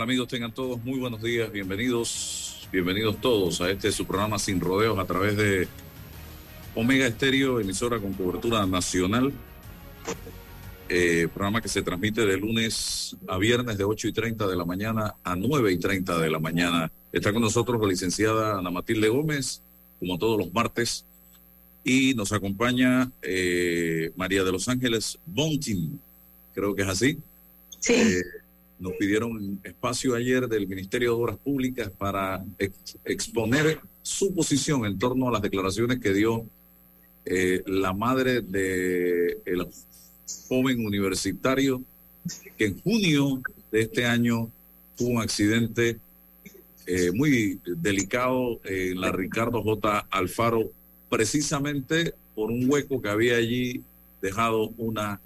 Tal amigos? Tengan todos muy buenos días, bienvenidos, bienvenidos todos a este su programa Sin Rodeos a través de Omega Estéreo, emisora con cobertura nacional. Eh, programa que se transmite de lunes a viernes de 8 y 30 de la mañana a 9 y 30 de la mañana. Está con nosotros la licenciada Ana Matilde Gómez, como todos los martes, y nos acompaña eh, María de los Ángeles Bontin, creo que es así. Sí. Eh, nos pidieron espacio ayer del Ministerio de Obras Públicas para exponer su posición en torno a las declaraciones que dio eh, la madre de el joven universitario que en junio de este año tuvo un accidente eh, muy delicado en la Ricardo J. Alfaro, precisamente por un hueco que había allí dejado una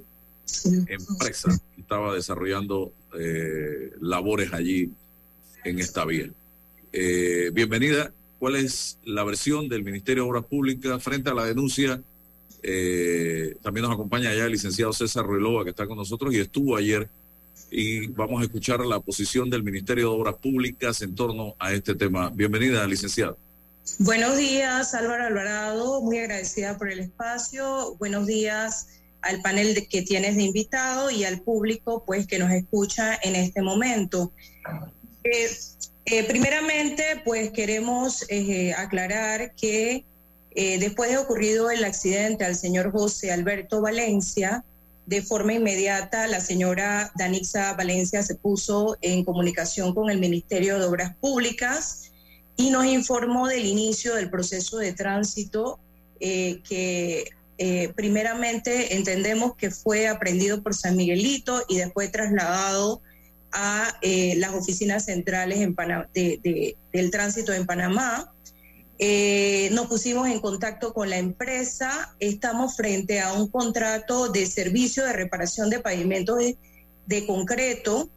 empresa que estaba desarrollando eh, labores allí en esta vía. Eh, bienvenida. ¿Cuál es la versión del Ministerio de Obras Públicas frente a la denuncia? Eh, también nos acompaña ya el licenciado César Ruelova, que está con nosotros y estuvo ayer. Y vamos a escuchar la posición del Ministerio de Obras Públicas en torno a este tema. Bienvenida, licenciado. Buenos días, Álvaro Alvarado. Muy agradecida por el espacio. Buenos días al panel que tienes de invitado y al público pues que nos escucha en este momento. Eh, eh, primeramente, pues queremos eh, aclarar que después de ocurrido el accidente al señor José Alberto Valencia, de forma inmediata la señora Danixa Valencia se puso en comunicación con el Ministerio de Obras Públicas y nos informó del inicio del proceso de tránsito que eh, primeramente entendemos que fue aprendido por San Miguelito y después trasladado a eh, las oficinas centrales en del tránsito en Panamá. Eh, nos pusimos en contacto con la empresa, estamos frente a un contrato de servicio de reparación de pavimentos de, concreto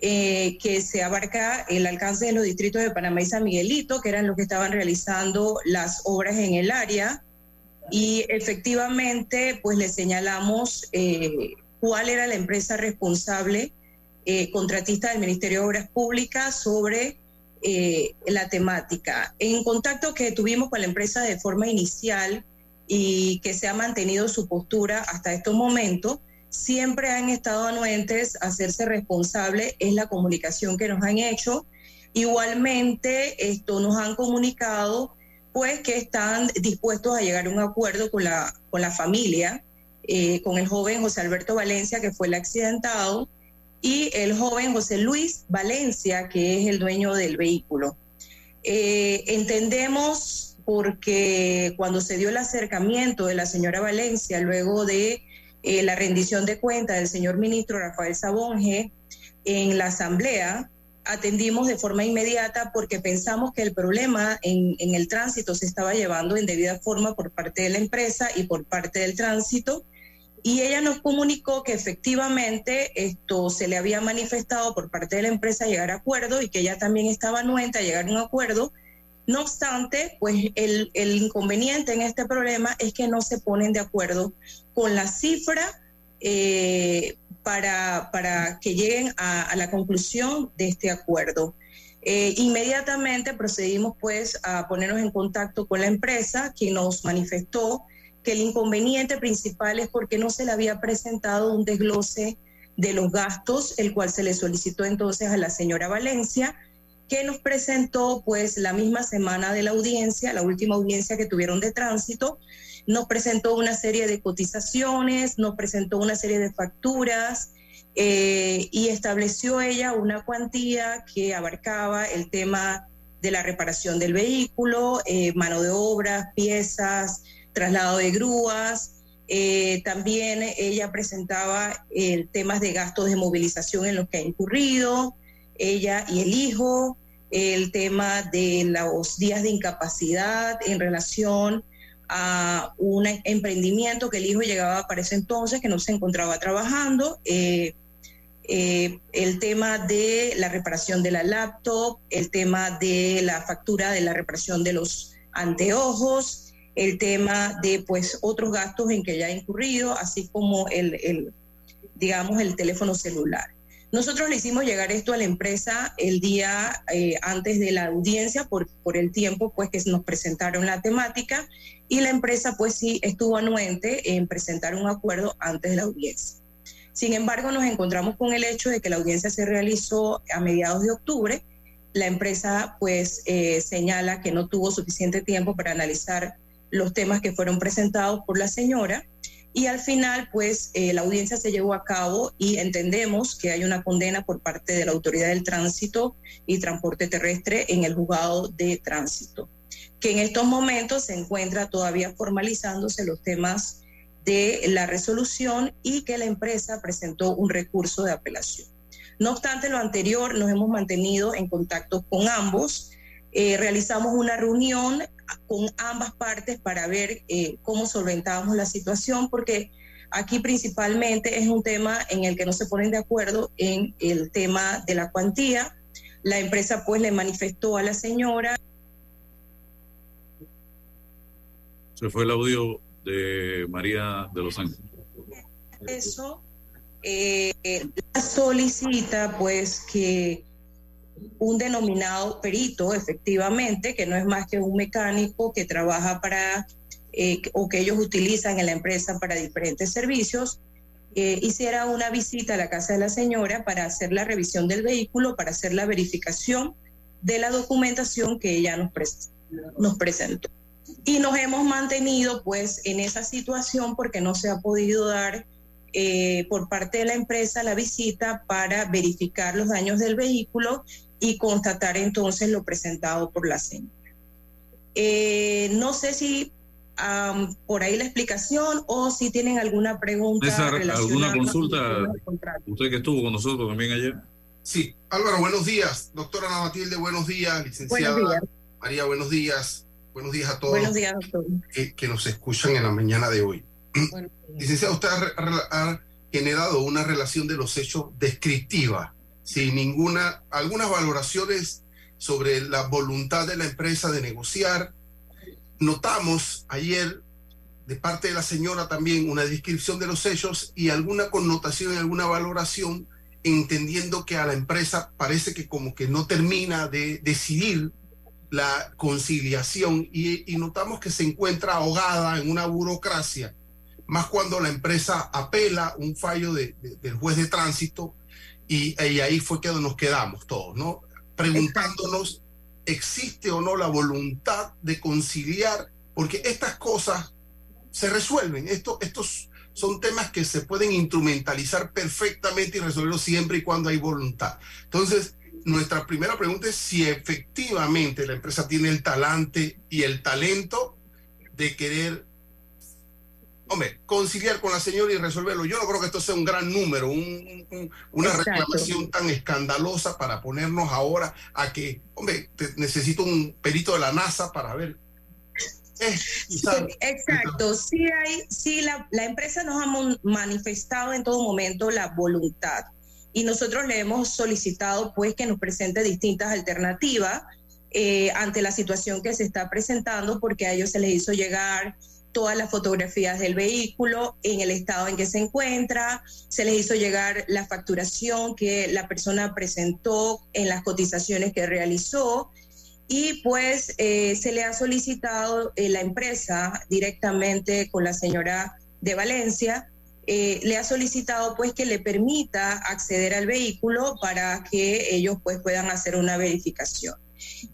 que se abarca el alcance de los distritos de Panamá y San Miguelito, que eran los que estaban realizando las obras en el área y efectivamente pues le señalamos eh, cuál era la empresa responsable eh, contratista del Ministerio de Obras Públicas sobre eh, la temática. En contacto que tuvimos con la empresa de forma inicial y que se ha mantenido su postura hasta estos momentos, siempre han estado anuentes a hacerse responsable, es la comunicación que nos han hecho. Igualmente, esto nos han comunicado pues que están dispuestos a llegar a un acuerdo con la, con la familia, eh, con el joven José Alberto Valencia, que fue el accidentado, y el joven José Luis Valencia, que es el dueño del vehículo. Eh, entendemos porque cuando se dio el acercamiento de la señora Valencia, luego de eh, la rendición de cuenta del señor ministro Rafael Sabonge en la asamblea, atendimos de forma inmediata porque pensamos que el problema en, el tránsito se estaba llevando en debida forma por parte de la empresa y por parte del tránsito. Y ella nos comunicó que efectivamente esto se le había manifestado por parte de la empresa llegar a acuerdo y que ella también estaba anuente a llegar a un acuerdo. No obstante, pues el, inconveniente en este problema es que no se ponen de acuerdo con la cifra eh, para, para que lleguen a, la conclusión de este acuerdo. Eh, inmediatamente procedimos pues a ponernos en contacto con la empresa, quien nos manifestó que el inconveniente principal es porque no se le había presentado un desglose de los gastos, el cual se le solicitó entonces a la señora Valencia, que nos presentó pues la misma semana de la audiencia, la última audiencia que tuvieron de tránsito, nos presentó una serie de cotizaciones, nos presentó una serie de facturas eh, y estableció ella una cuantía que abarcaba el tema de la reparación del vehículo, eh, mano de obra, piezas, traslado de grúas, Eh, también ella presentaba el temas de gastos de movilización en los que ha incurrido, ella y el hijo, el tema de los días de incapacidad en relación a un emprendimiento que el hijo llegaba para ese entonces, que no se encontraba trabajando. Eh, eh, el tema de la reparación de la laptop, el tema de la factura de la reparación de los anteojos, el tema de pues otros gastos en que ya ha incurrido, así como el, digamos el teléfono celular. Nosotros le hicimos llegar esto a la empresa el día eh, antes de la audiencia por, por el tiempo pues que nos presentaron la temática y la empresa pues sí estuvo anuente en presentar un acuerdo antes de la audiencia. Sin embargo, nos encontramos con el hecho de que la audiencia se realizó a mediados de octubre. La empresa pues eh, señala que no tuvo suficiente tiempo para analizar los temas que fueron presentados por la señora y al final pues eh, la audiencia se llevó a cabo y entendemos que hay una condena por parte de la Autoridad del Tránsito y Transporte Terrestre en el juzgado de tránsito, que en estos momentos se encuentra todavía formalizándose los temas de la resolución y que la empresa presentó un recurso de apelación. No obstante lo anterior, nos hemos mantenido en contacto con ambos. Eh, realizamos una reunión con ambas partes para ver eh, cómo solventábamos la situación, porque aquí principalmente es un tema en el que no se ponen de acuerdo en el tema de la cuantía. La empresa pues le manifestó a la señora. Se fue el audio de María de los Ángeles. Eso eh, solicita pues que un denominado perito, efectivamente, que no es más que un mecánico que trabaja para eh, o que ellos utilizan en la empresa para diferentes servicios, eh, hiciera una visita a la casa de la señora para hacer la revisión del vehículo, para hacer la verificación de la documentación que ella nos, nos presentó. Y nos hemos mantenido pues en esa situación porque no se ha podido dar eh, por parte de la empresa la visita para verificar los daños del vehículo y constatar entonces lo presentado por la señora. Eh, no sé si por ahí la explicación o si tienen alguna pregunta. ¿Alguna consulta? Usted que estuvo con nosotros también ayer. Sí, Álvaro, buenos días. Doctora Ana Matilde, buenos días. Licenciada María, buenos días. Buenos días a todos buenos días, doctor. Que, nos escuchan en la mañana de hoy. Licenciada, usted ha, generado una relación de los hechos descriptiva sin ninguna, algunas valoraciones sobre la voluntad de la empresa de negociar. Notamos ayer de parte de la señora también una descripción de los hechos y alguna connotación alguna valoración entendiendo que a la empresa parece que como que no termina de decidir la conciliación y, notamos que se encuentra ahogada en una burocracia, más cuando la empresa apela un fallo del juez de tránsito y, ahí fue que nos quedamos todos, ¿no? Preguntándonos, ¿existe o no la voluntad de conciliar? Porque estas cosas se resuelven, Esto, estos son temas que se pueden instrumentalizar perfectamente y resolverlos siempre y cuando hay voluntad. Entonces, nuestra primera pregunta es si efectivamente la empresa tiene el talante y el talento de querer hombre, conciliar con la señora y resolverlo. Yo no creo que esto sea un gran número, una reclamación tan escandalosa para ponernos ahora a que, hombre, necesito un perito de la NASA para ver. Eh, exacto, sí, hay, sí la, la empresa nos ha manifestado en todo momento la voluntad y nosotros le hemos solicitado pues que nos presente distintas alternativas eh, ante la situación que se está presentando porque a ellos se les hizo llegar todas las fotografías del vehículo en el estado en que se encuentra, se les hizo llegar la facturación que la persona presentó en las cotizaciones que realizó y pues eh, se le ha solicitado eh, la empresa directamente con la señora de Valencia, eh, le ha solicitado pues que le permita acceder al vehículo para que ellos pues puedan hacer una verificación.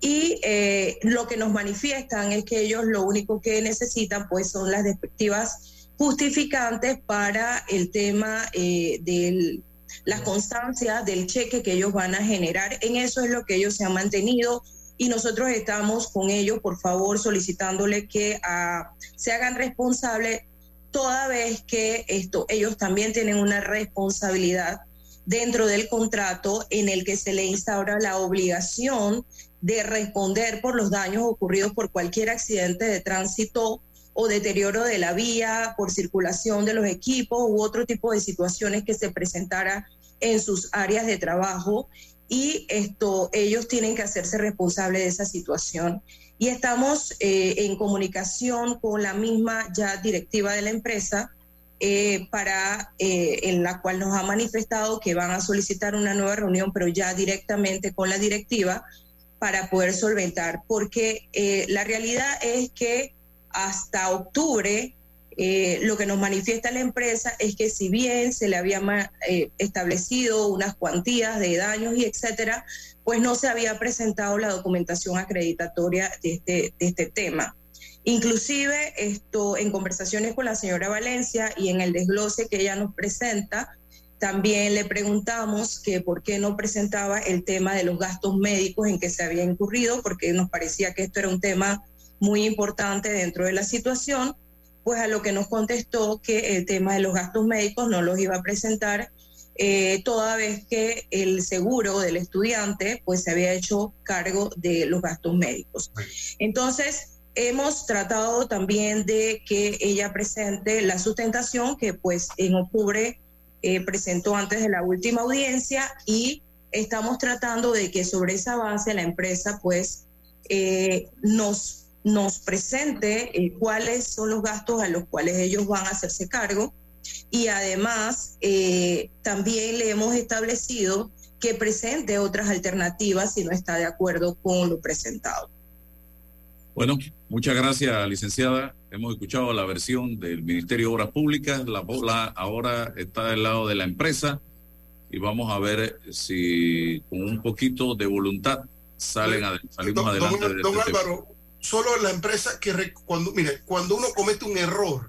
Y eh, lo que nos manifiestan es que ellos lo único que necesitan pues son las respectivas justificantes para el tema eh, de las constancias del cheque que ellos van a generar. En eso es lo que ellos se han mantenido y nosotros estamos con ellos, por favor, solicitándole que ah, se hagan responsables toda vez que esto, ellos también tienen una responsabilidad dentro del contrato en el que se le instaura la obligación de responder por los daños ocurridos por cualquier accidente de tránsito o deterioro de la vía, por circulación de los equipos u otro tipo de situaciones que se presentara en sus áreas de trabajo. Y esto ellos tienen que hacerse responsables de esa situación. Y estamos eh, en comunicación con la misma ya directiva de la empresa eh, para eh, en la cual nos ha manifestado que van a solicitar una nueva reunión pero ya directamente con la directiva para poder solventar porque la realidad es que hasta octubre, eh, lo que nos manifiesta la empresa es que si bien se le había eh, establecido unas cuantías de daños y etcétera, pues no se había presentado la documentación acreditatoria de este, de este tema. Inclusive esto en conversaciones con la señora Valencia y en el desglose que ella nos presenta, también le preguntamos que por qué no presentaba el tema de los gastos médicos en que se había incurrido, porque nos parecía que esto era un tema muy importante dentro de la situación, pues a lo que nos contestó que el tema de los gastos médicos no los iba a presentar, eh, toda vez que el seguro del estudiante pues se había hecho cargo de los gastos médicos. Entonces, hemos tratado también de que ella presente la sustentación que pues en octubre eh, presentó antes de la última audiencia y estamos tratando de que sobre esa base la empresa pues eh, nos nos presente eh, cuáles son los gastos a los cuales ellos van a hacerse cargo y además eh, también le hemos establecido que presente otras alternativas si no está de acuerdo con lo presentado. Bueno, muchas gracias, licenciada. Hemos escuchado la versión del Ministerio de Obras Públicas. La bola ahora está del lado de la empresa y vamos a ver si con un poquito de voluntad salen salimos adelante. de este solo la empresa que cuando, mire, cuando uno comete un error,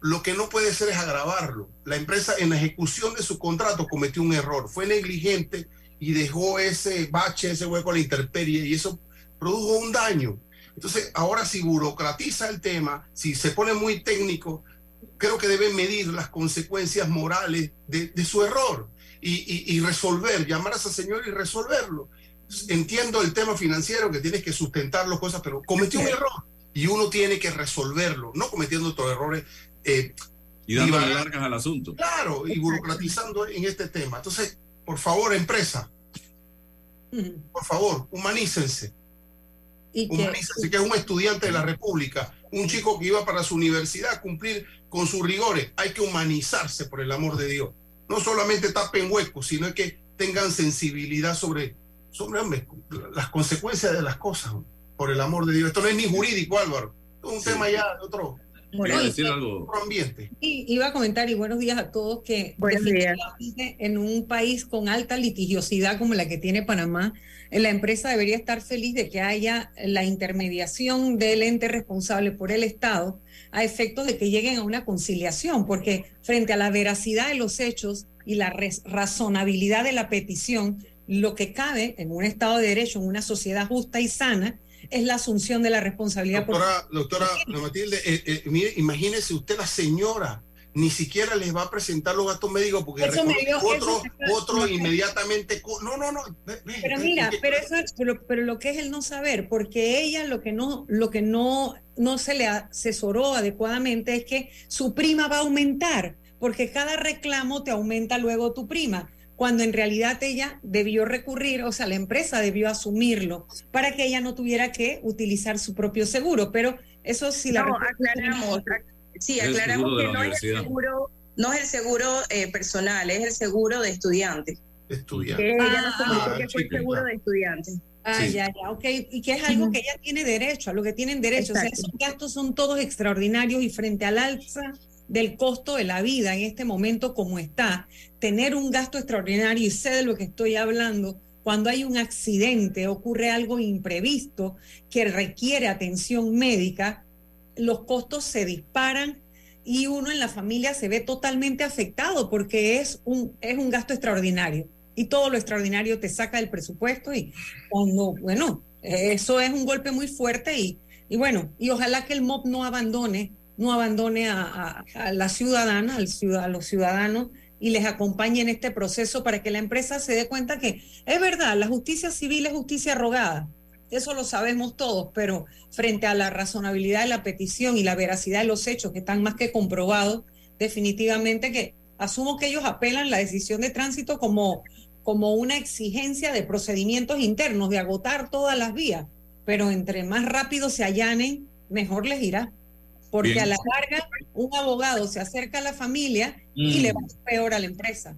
lo que no puede hacer es agravarlo. La empresa en la ejecución de su contrato cometió un error, fue negligente y dejó ese bache, ese hueco a la intemperie y eso produjo un daño. Entonces, ahora si burocratiza el tema, si se pone muy técnico, creo que debe medir las consecuencias morales de, su error y, y, resolver, llamar a ese señor y resolverlo entiendo el tema financiero que tienes que sustentar las cosas, pero cometió un error y uno tiene que resolverlo, no cometiendo otros errores. Eh, y dándole largas al asunto. Claro, y burocratizando en este tema. Entonces, por favor, empresa, por favor, humanícense. Humanícense, que es un estudiante de la República, un chico que iba para su universidad a cumplir con sus rigores. Hay que humanizarse, por el amor de Dios. No solamente tapen huecos, sino que tengan sensibilidad sobre son las consecuencias de las cosas, por el amor de Dios. Esto no es ni jurídico, Álvaro. Es un tema ya de otro, ambiente. Y iba a comentar, y buenos días a todos, que en un país con alta litigiosidad como la que tiene Panamá, la empresa debería estar feliz de que haya la intermediación del ente responsable por el Estado a efectos de que lleguen a una conciliación, porque frente a la veracidad de los hechos y la razonabilidad de la petición, lo que cabe en un Estado de Derecho, en una sociedad justa y sana, es la asunción de la responsabilidad. Doctora, doctora Matilde, eh, eh, mire, imagínese usted la señora, ni siquiera les va a presentar los gastos médicos porque otro, otro inmediatamente. No, no, no. pero mira, pero eso pero, lo que es el no saber, porque ella lo que no, lo que no, no se le asesoró adecuadamente es que su prima va a aumentar, porque cada reclamo te aumenta luego tu prima cuando en realidad ella debió recurrir, o sea, la empresa debió asumirlo para que ella no tuviera que utilizar su propio seguro. Pero eso sí la... No, aclaramos, sí, aclaramos que no es el seguro, no es el seguro eh, personal, es el seguro de estudiante. Estudiante. Que ella ah, que fue el seguro de estudiante. Ah, ya, ya, ok. Y que es algo que ella tiene derecho, a lo que tienen derecho. O sea, esos gastos son todos extraordinarios y frente al alza del costo de la vida en este momento como está, tener un gasto extraordinario, y sé de lo que estoy hablando, cuando hay un accidente, ocurre algo imprevisto que requiere atención médica, los costos se disparan y uno en la familia se ve totalmente afectado porque es un, es un gasto extraordinario. Y todo lo extraordinario te saca del presupuesto y cuando, bueno, eso es un golpe muy fuerte y, y bueno, y ojalá que el MOP no abandone no abandone a, la ciudadana, al a los ciudadanos y les acompañe en este proceso para que la empresa se dé cuenta que es verdad, la justicia civil es justicia rogada. Eso lo sabemos todos, pero frente a la razonabilidad de la petición y la veracidad de los hechos que están más que comprobados, definitivamente que asumo que ellos apelan la decisión de tránsito como, como una exigencia de procedimientos internos, de agotar todas las vías, pero entre más rápido se allanen, mejor les irá. Porque a la larga un abogado se acerca a la familia y le va mm. peor a la empresa.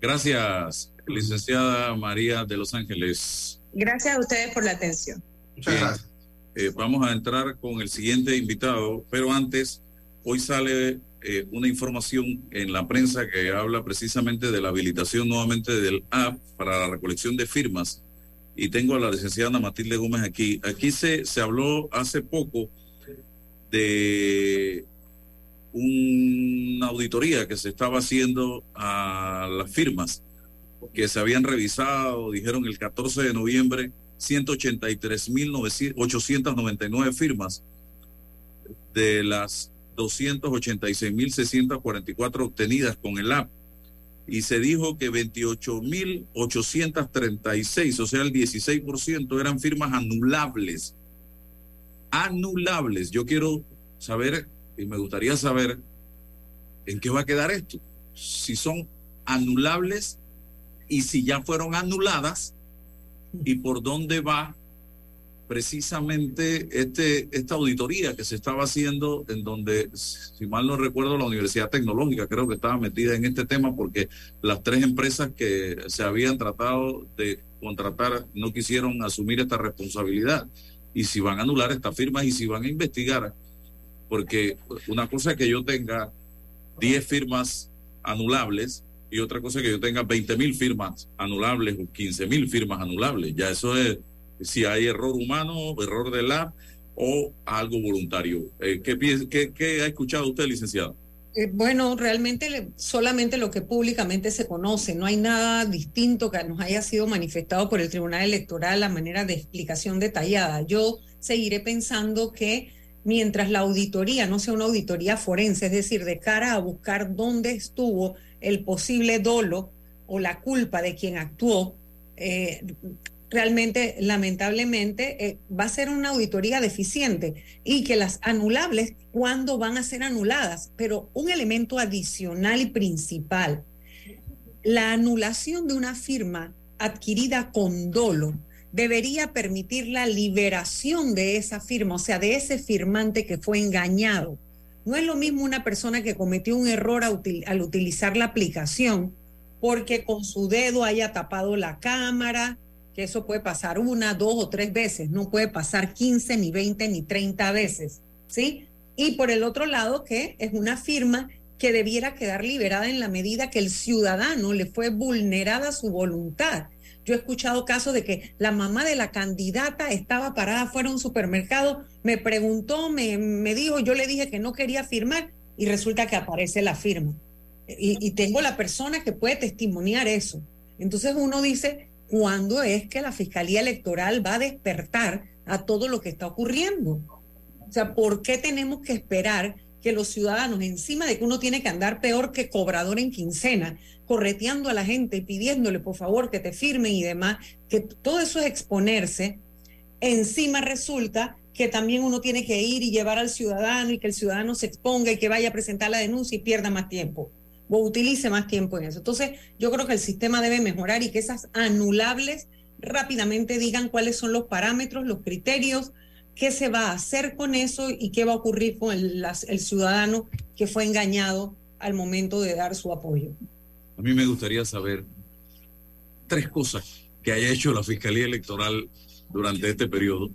Gracias, licenciada María de Los Ángeles. Gracias a ustedes por la atención. Muchas gracias. Eh, vamos a entrar con el siguiente invitado, pero antes, hoy sale eh, una información en la prensa que habla precisamente de la habilitación nuevamente del app para la recolección de firmas. Y tengo a la licenciada Ana Matilde Gómez aquí. Aquí se, se habló hace poco de una auditoría que se estaba haciendo a las firmas que se habían revisado, dijeron el 14 de noviembre, 183.899 firmas de las 286.644 obtenidas con el app. Y se dijo que 28.836, o sea, el 16% eran firmas anulables anulables. Yo quiero saber y me gustaría saber en qué va a quedar esto. Si son anulables y si ya fueron anuladas y por dónde va precisamente este, esta auditoría que se estaba haciendo en donde, si mal no recuerdo, la Universidad Tecnológica creo que estaba metida en este tema porque las tres empresas que se habían tratado de contratar no quisieron asumir esta responsabilidad y si van a anular estas firmas y si van a investigar, porque una cosa es que yo tenga 10 firmas anulables y otra cosa es que yo tenga 20 mil firmas anulables o 15 mil firmas anulables. Ya eso es si hay error humano, error de la o algo voluntario. Eh, ¿qué, qué, ¿Qué ha escuchado usted, licenciado? Eh, bueno, realmente solamente lo que públicamente se conoce, no hay nada distinto que nos haya sido manifestado por el Tribunal Electoral a manera de explicación detallada. Yo seguiré pensando que mientras la auditoría no sea una auditoría forense, es decir, de cara a buscar dónde estuvo el posible dolo o la culpa de quien actuó, eh, realmente, lamentablemente, eh, va a ser una auditoría deficiente y que las anulables, ¿cuándo van a ser anuladas? Pero un elemento adicional y principal, la anulación de una firma adquirida con dolo debería permitir la liberación de esa firma, o sea, de ese firmante que fue engañado. No es lo mismo una persona que cometió un error al utilizar la aplicación porque con su dedo haya tapado la cámara, que eso puede pasar una, dos o tres veces, no puede pasar 15, ni 20, ni 30 veces, ¿sí? Y por el otro lado, que es una firma que debiera quedar liberada en la medida que el ciudadano le fue vulnerada su voluntad. Yo he escuchado casos de que la mamá de la candidata estaba parada fuera de un supermercado, me preguntó, me, me dijo, yo le dije que no quería firmar y resulta que aparece la firma. Y, y tengo la persona que puede testimoniar eso. Entonces uno dice, cuándo es que la Fiscalía Electoral va a despertar a todo lo que está ocurriendo. O sea, ¿por qué tenemos que esperar que los ciudadanos, encima de que uno tiene que andar peor que cobrador en quincena, correteando a la gente, pidiéndole por favor que te firmen y demás, que todo eso es exponerse, encima resulta que también uno tiene que ir y llevar al ciudadano y que el ciudadano se exponga y que vaya a presentar la denuncia y pierda más tiempo o utilice más tiempo en eso. Entonces, yo creo que el sistema debe mejorar y que esas anulables rápidamente digan cuáles son los parámetros, los criterios, qué se va a hacer con eso y qué va a ocurrir con el, el ciudadano que fue engañado al momento de dar su apoyo. A mí me gustaría saber tres cosas que haya hecho la Fiscalía Electoral durante este periodo.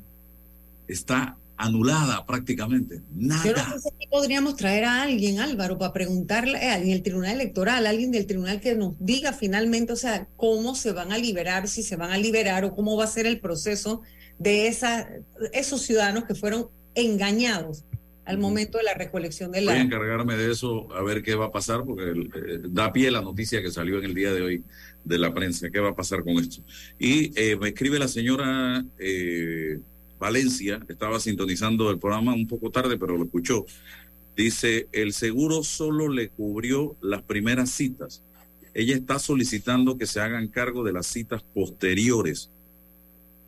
Está anulada prácticamente. Nada. Yo no sé si podríamos traer a alguien, Álvaro, para preguntarle eh, en el Tribunal Electoral, alguien del Tribunal que nos diga finalmente, o sea, cómo se van a liberar, si se van a liberar o cómo va a ser el proceso de esa, esos ciudadanos que fueron engañados al momento de la recolección de la... Voy a encargarme de eso, a ver qué va a pasar, porque eh, da pie la noticia que salió en el día de hoy de la prensa, qué va a pasar con esto. Y eh, me escribe la señora Valencia, estaba sintonizando el programa un poco tarde, pero lo escuchó. Dice, el seguro solo le cubrió las primeras citas. Ella está solicitando que se hagan cargo de las citas posteriores.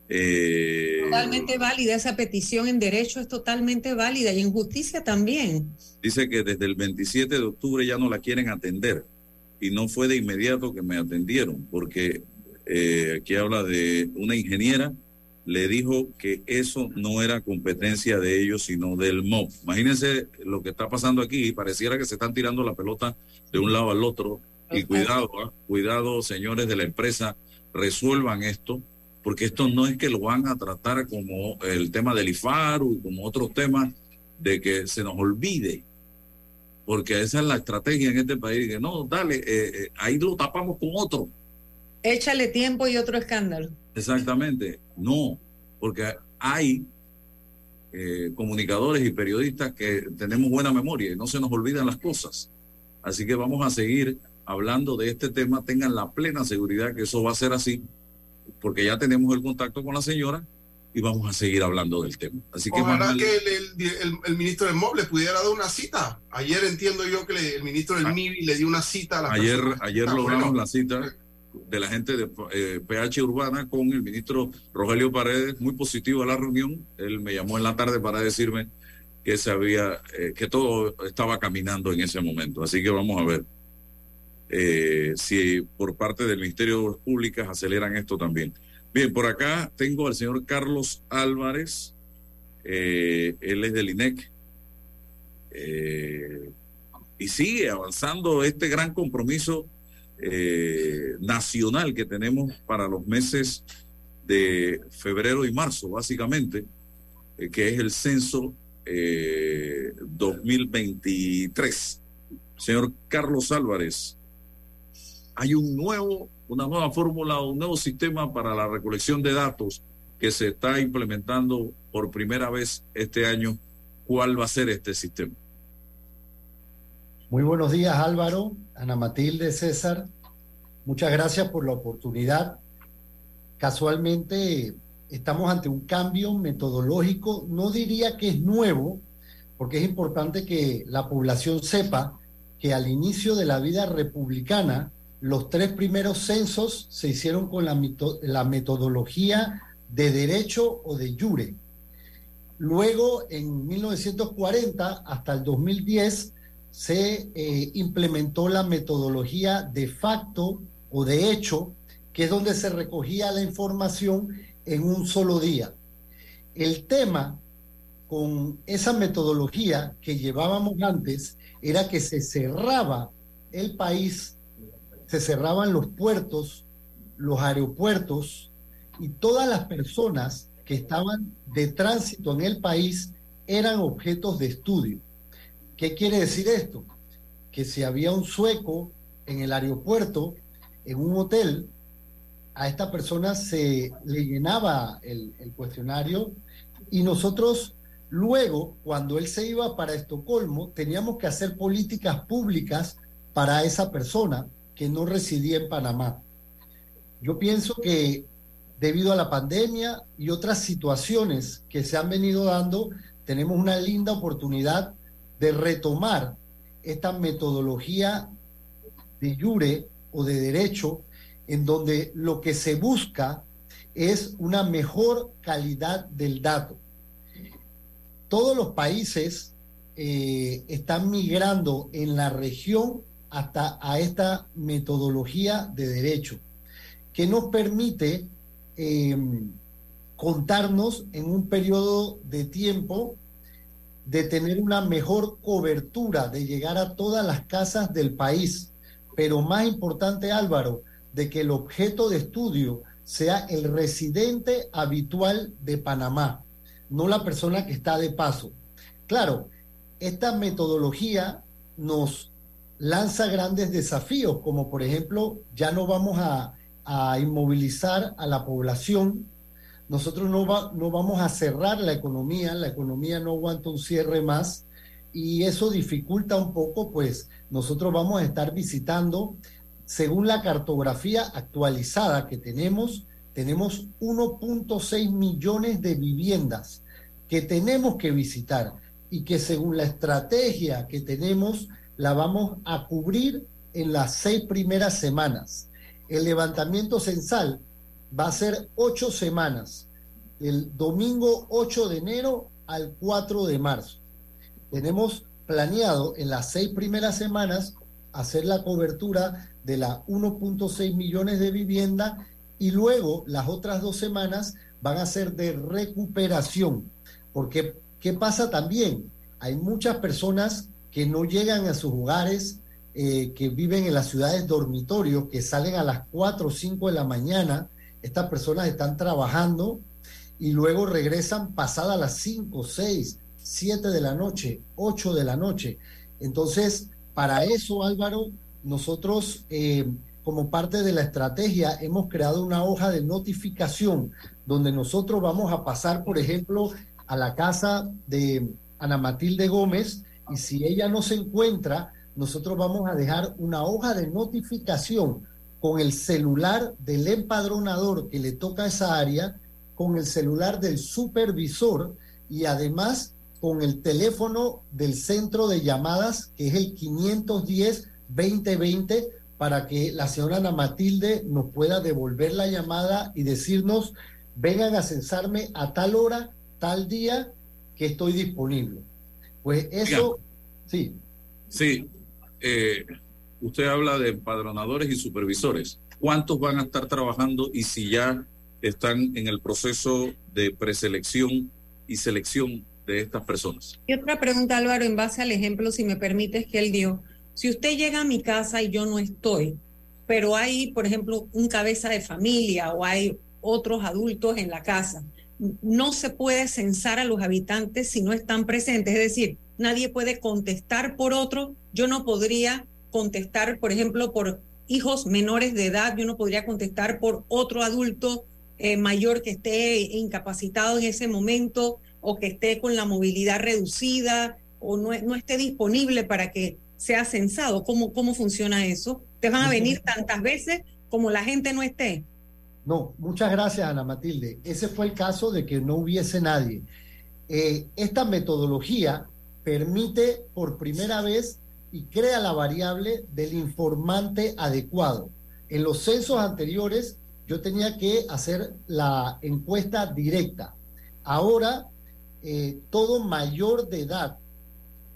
Eh, totalmente válida esa petición en derecho, es totalmente válida y en justicia también. Dice que desde el 27 de octubre ya no la quieren atender y no fue de inmediato que me atendieron, porque eh, aquí habla de una ingeniera le dijo que eso no era competencia de ellos, sino del MOB. Imagínense lo que está pasando aquí, pareciera que se están tirando la pelota de un lado al otro. Y cuidado, ¿ah? cuidado, señores de la empresa, resuelvan esto, porque esto no es que lo van a tratar como el tema del IFARU como otros temas de que se nos olvide, porque esa es la estrategia en este país, que no, dale, eh, eh, ahí lo tapamos con otro. Échale tiempo y otro escándalo. Exactamente, no, porque hay eh, comunicadores y periodistas que tenemos buena memoria y no se nos olvidan las cosas. Así que vamos a seguir hablando de este tema. Tengan la plena seguridad que eso va a ser así, porque ya tenemos el contacto con la señora y vamos a seguir hablando del tema. Así que Ojalá que el, ministro del MOB le pudiera dar una cita. Ayer entiendo yo que el ministro del ah. MIBI le dio una cita a la Ayer, ayer logramos la cita de la gente de PH eh, Urbana con el ministro Rogelio Paredes, muy positivo a la reunión. Él me llamó en la tarde para decirme que se había, eh, que todo estaba caminando en ese momento. Así que vamos a ver eh, si por parte del Ministerio de Públicas aceleran esto también. Bien, por acá tengo al señor Carlos Álvarez, él es del INEC. y sigue avanzando este gran compromiso eh, nacional que tenemos para los meses de febrero y marzo, básicamente, eh, que es el censo 2023. Eh, Señor Carlos Álvarez, hay un nuevo, una nueva fórmula, un nuevo sistema para la recolección de datos que se está implementando por primera vez este año. ¿Cuál va a ser este sistema? Muy buenos días Álvaro, Ana Matilde, César. Muchas gracias por la oportunidad. Casualmente estamos ante un cambio metodológico, no diría que es nuevo, porque es importante que la población sepa que al inicio de la vida republicana, los tres primeros censos se hicieron con la, la metodología de derecho o de jure. Luego, en 1940 hasta el 2010, se eh, implementó la metodología de facto o de hecho, que es donde se recogía la información en un solo día. El tema con esa metodología que llevábamos antes era que se cerraba el país, se cerraban los puertos, los aeropuertos y todas las personas que estaban de tránsito en el país eran objetos de estudio. ¿Qué quiere decir esto? Que si había un sueco en el aeropuerto, en un hotel, a esta persona se le llenaba el, cuestionario y nosotros luego, cuando él se iba para Estocolmo, teníamos que hacer políticas públicas para esa persona que no residía en Panamá. Yo pienso que debido a la pandemia y otras situaciones que se han venido dando, tenemos una linda oportunidad de retomar esta metodología de jure o de derecho en donde lo que se busca es una mejor calidad del dato. Todos los países eh, están migrando en la región hasta a esta metodología de derecho, que nos permite em, contarnos en un periodo de tiempo de tener una mejor cobertura, de llegar a todas las casas del país. Pero más importante, Álvaro, de que el objeto de estudio sea el residente habitual de Panamá, no la persona que está de paso. Claro, esta metodología nos lanza grandes desafíos, como por ejemplo, ya no vamos a, a inmovilizar a la población nosotros no, no vamos a cerrar la economía, la economía no aguanta un cierre más y eso dificulta un poco, pues nosotros vamos a estar visitando, según la cartografía actualizada que tenemos, tenemos 1.6 millones de viviendas que tenemos que visitar y que según la estrategia que tenemos la vamos a cubrir en las seis primeras semanas. El levantamiento censal va a ser ocho semanas, el domingo 8 de enero al 4 de marzo. Tenemos planeado en las seis primeras semanas hacer la cobertura de las 1.6 millones de viviendas y luego las otras dos semanas van a ser de recuperación. Porque, ¿qué pasa también? Hay muchas personas que no llegan a sus hogares, eh, que viven en las ciudades dormitorios, que salen a las 4 o 5 de la mañana. Estas personas están trabajando y luego regresan pasadas las 5, 6, 7 de la noche, 8 de la noche. Entonces, para eso, Álvaro, nosotros, eh, como parte de la estrategia, hemos creado una hoja de notificación donde nosotros vamos a pasar, por ejemplo, a la casa de Ana Matilde Gómez y si ella no se encuentra, nosotros vamos a dejar una hoja de notificación con el celular del empadronador que le toca esa área, con el celular del supervisor y además con el teléfono del centro de llamadas, que es el 510-2020, para que la señora Ana Matilde nos pueda devolver la llamada y decirnos, vengan a censarme a tal hora, tal día, que estoy disponible. Pues eso, sí. Sí, eh, usted habla de empadronadores y supervisores. ¿Cuántos van a estar trabajando y si ya están en el proceso de preselección y selección de estas personas. Y otra pregunta, Álvaro, en base al ejemplo, si me permites, que él dio. Si usted llega a mi casa y yo no estoy, pero hay, por ejemplo, un cabeza de familia o hay otros adultos en la casa, no se puede censar a los habitantes si no están presentes. Es decir, nadie puede contestar por otro. Yo no podría contestar, por ejemplo, por hijos menores de edad, yo no podría contestar por otro adulto eh, mayor que esté incapacitado en ese momento o que esté con la movilidad reducida o no, no esté disponible para que sea censado. ¿Cómo, ¿Cómo funciona eso? ¿Te van a venir tantas veces como la gente no esté? No, muchas gracias Ana Matilde. Ese fue el caso de que no hubiese nadie. Eh, esta metodología permite por primera vez y crea la variable del informante adecuado. En los censos anteriores yo tenía que hacer la encuesta directa. Ahora eh, todo mayor de edad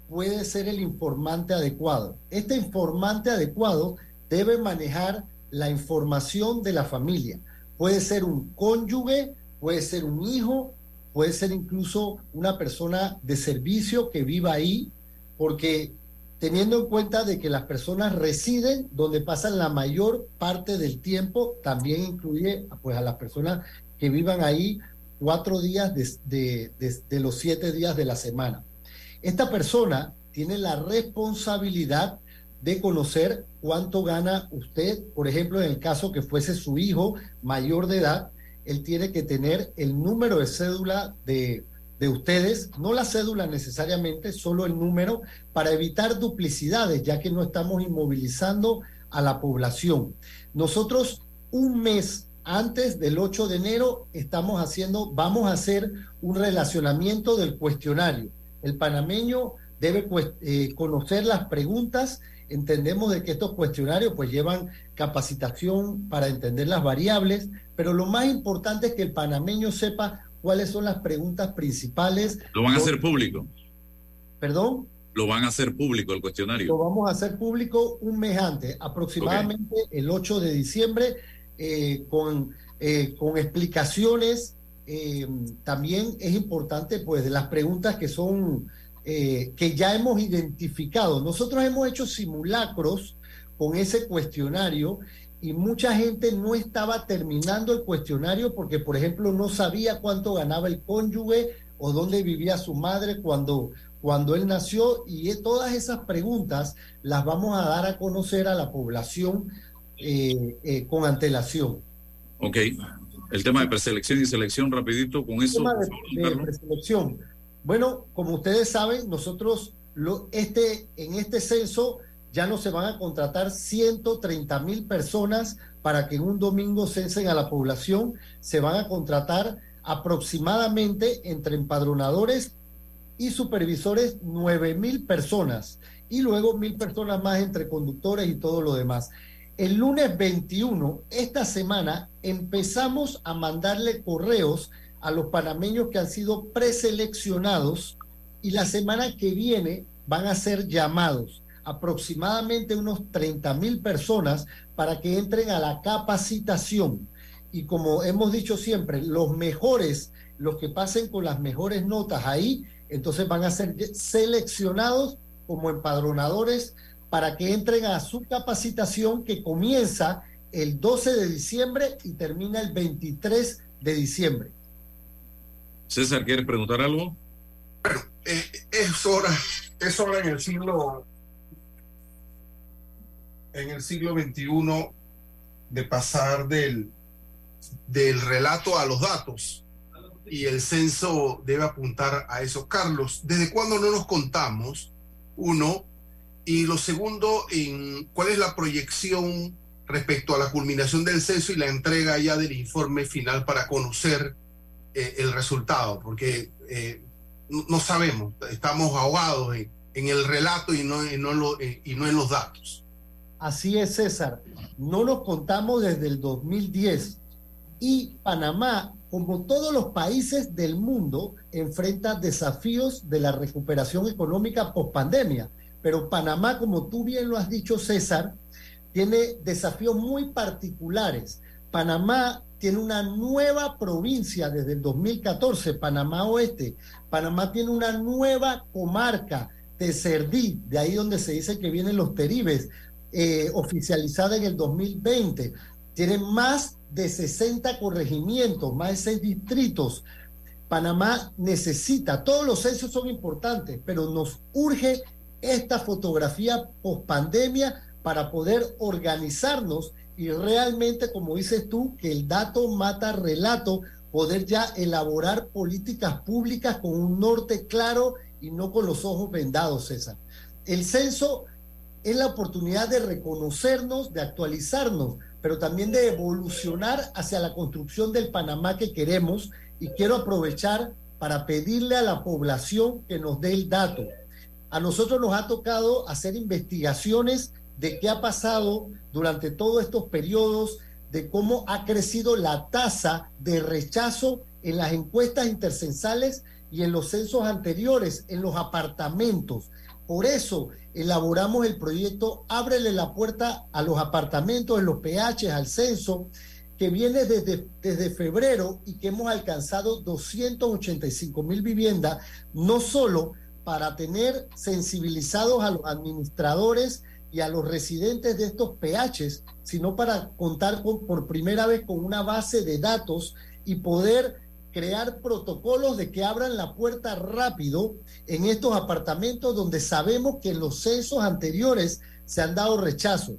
puede ser el informante adecuado. Este informante adecuado debe manejar la información de la familia. Puede ser un cónyuge, puede ser un hijo, puede ser incluso una persona de servicio que viva ahí, porque teniendo en cuenta de que las personas residen donde pasan la mayor parte del tiempo, también incluye pues a las personas que vivan ahí cuatro días de, los siete días de la semana. Esta persona tiene la responsabilidad de conocer cuánto gana usted. Por ejemplo, en el caso que fuese su hijo mayor de edad, él tiene que tener el número de cédula de, de ustedes, no la cédula necesariamente, solo el número, para evitar duplicidades, ya que no estamos inmovilizando a la población. Nosotros un mes antes del 8 de enero estamos haciendo, vamos a hacer un relacionamiento del cuestionario. El panameño debe pues, eh, conocer las preguntas. Entendemos de que estos cuestionarios pues llevan capacitación para entender las variables, pero lo más importante es que el panameño sepa cuáles son las preguntas principales. Lo van a hacer público. ¿Perdón? Lo van a hacer público el cuestionario. Lo vamos a hacer público un mes antes, aproximadamente el 8 de diciembre eh, con, eh, con explicaciones. Eh, también es importante, pues, de las preguntas que son, que ya hemos identificado. Nosotros hemos hecho simulacros con ese cuestionario y mucha gente no estaba terminando el cuestionario porque, por ejemplo, no sabía cuánto ganaba el cónyuge o dónde vivía su madre cuando, cuando él nació y todas esas preguntas las vamos a dar a conocer a la población eh, eh, con antelación. Ok. El tema de preselección y selección, rapidito, con eso. de, preselección. Bueno, como ustedes saben, nosotros lo, este, en este censo ya no se van a contratar 130 mil personas para que en un domingo censen a la población, se van a contratar aproximadamente entre empadronadores y supervisores 9 mil personas. Y luego mil personas más entre conductores y todo lo demás. El lunes 21, esta semana, empezamos a mandarle correos a los panameños que han sido preseleccionados y la semana que viene van a ser llamados aproximadamente unos 30 mil personas para que entren a la capacitación. Y como hemos dicho siempre, los mejores, los que pasen con las mejores notas ahí, entonces van a ser seleccionados como empadronadores para que entren a su capacitación que comienza el 12 de diciembre y termina el 23 de diciembre. César, ¿quieres preguntar algo? Bueno, eh, es hora, es hora en el siglo en el siglo XXI de pasar del, del relato a los datos y el censo debe apuntar a eso. Carlos, ¿desde cuándo no nos contamos? Uno. Y lo segundo, en, ¿cuál es la proyección respecto a la culminación del censo y la entrega ya del informe final para conocer eh, el resultado? Porque eh, no, sabemos, estamos ahogados en, el relato y no, no eh, y no en los datos. Así es, César. No nos contamos desde el 2010 y Panamá, como todos los países del mundo, enfrenta desafíos de la recuperación económica post pandemia. Pero Panamá, como tú bien lo has dicho, César, tiene desafíos muy particulares. Panamá tiene una nueva provincia desde el 2014, Panamá Oeste. Panamá tiene una nueva comarca, Cerdí, de ahí donde se dice que vienen los teribes, eh, oficializada en el 2020. Tiene más de 60 corregimientos, más de 6 distritos. Panamá necesita, todos los censos son importantes, pero nos urge esta fotografía post pandemia para poder organizarnos y realmente, como dices tú, que el dato mata relato, poder ya elaborar políticas públicas con un norte claro y no con los ojos vendados, César. El censo es la oportunidad de reconocernos, de actualizarnos, pero también de evolucionar hacia la construcción del Panamá que queremos y quiero aprovechar para pedirle a la población que nos dé el dato. A nosotros nos ha tocado hacer investigaciones de qué ha pasado durante todos estos periodos, de cómo ha crecido la tasa de rechazo en las encuestas intercensales y en los censos anteriores, en los apartamentos. Por eso elaboramos el proyecto Ábrele la puerta a los apartamentos, en los PH, al censo, que viene desde, desde febrero y que hemos alcanzado 285 mil viviendas, no solo para tener sensibilizados a los administradores y a los residentes de estos PHs, sino para contar con, por primera vez con una base de datos y poder crear protocolos de que abran la puerta rápido en estos apartamentos donde sabemos que en los censos anteriores se han dado rechazos.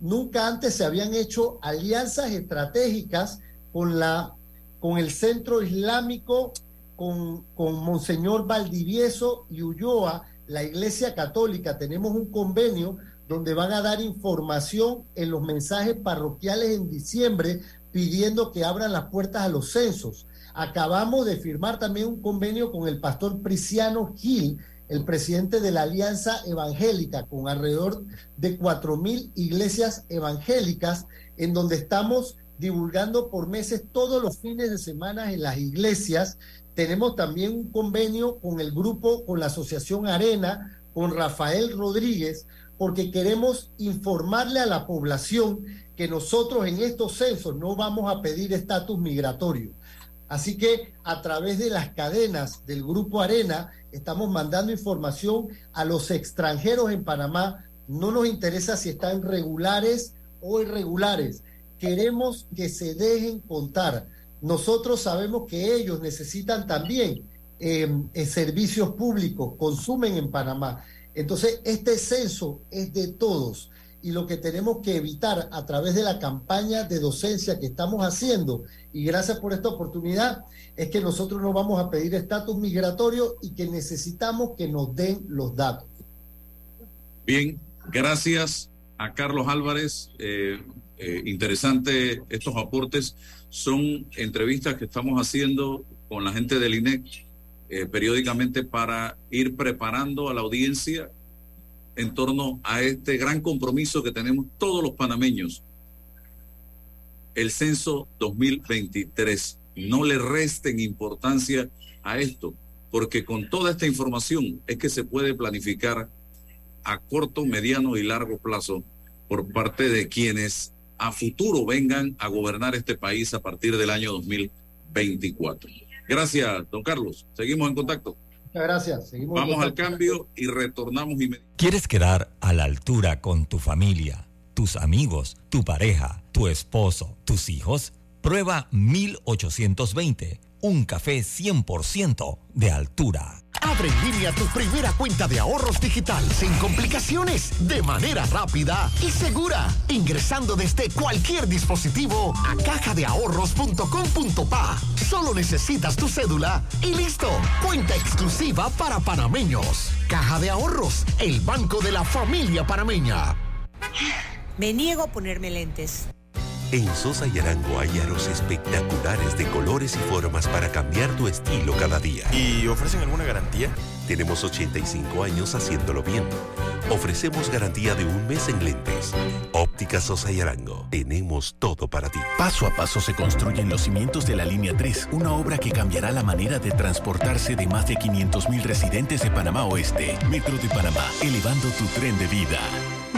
Nunca antes se habían hecho alianzas estratégicas con, la, con el centro islámico, con, con Monseñor Valdivieso y Ulloa, la Iglesia Católica. Tenemos un convenio donde van a dar información en los mensajes parroquiales en diciembre pidiendo que abran las puertas a los censos. Acabamos de firmar también un convenio con el pastor Priciano Gil, el presidente de la Alianza Evangélica, con alrededor de cuatro mil iglesias evangélicas, en donde estamos divulgando por meses todos los fines de semana en las iglesias. Tenemos también un convenio con el grupo, con la Asociación Arena, con Rafael Rodríguez, porque queremos informarle a la población que nosotros en estos censos no vamos a pedir estatus migratorio. Así que a través de las cadenas del Grupo Arena estamos mandando información a los extranjeros en Panamá. No nos interesa si están regulares o irregulares. Queremos que se dejen contar. Nosotros sabemos que ellos necesitan también em, eh, servicios públicos, consumen en Panamá. Entonces, este censo es de todos y lo que tenemos que evitar a través de la campaña de docencia que estamos haciendo, y gracias por esta oportunidad, es que nosotros no vamos a pedir estatus migratorio y que necesitamos que nos den los datos. Bien, Gracias a Carlos Álvarez. Eh, eh, interesante estos aportes. Son entrevistas que estamos haciendo con la gente del INEC eh, periódicamente para ir preparando a la audiencia en torno a este gran compromiso que tenemos todos los panameños. El censo 2023. No le resten importancia a esto, porque con toda esta información es que se puede planificar a corto, mediano y largo plazo por parte de quienes a futuro vengan a gobernar este país a partir del año 2024. Gracias, don Carlos. Seguimos en contacto. Muchas gracias. Vamos al cambio y retornamos inmediatamente. ¿Quieres quedar a la altura con tu familia, tus amigos, tu pareja, tu esposo, tus hijos? Prueba 1820 un café 100% de altura. Abre en línea tu primera cuenta de ahorros digital sin complicaciones, de manera rápida y segura, ingresando desde cualquier dispositivo a cajadeahorros.com.pa. Solo necesitas tu cédula y listo. Cuenta exclusiva para panameños. Caja de Ahorros, el banco de la familia panameña. Me niego a ponerme lentes. En Sosa y Arango hay aros espectaculares de colores y formas para cambiar tu estilo cada día. ¿Y ofrecen alguna garantía? Tenemos 85 años haciéndolo bien. Ofrecemos garantía de un mes en lentes. Óptica Sosa y Arango. Tenemos todo para ti. Paso a paso se construyen los cimientos de la Línea 3, una obra que cambiará la manera de transportarse de más de 500.000 residentes de Panamá Oeste. Metro de Panamá, elevando tu tren de vida.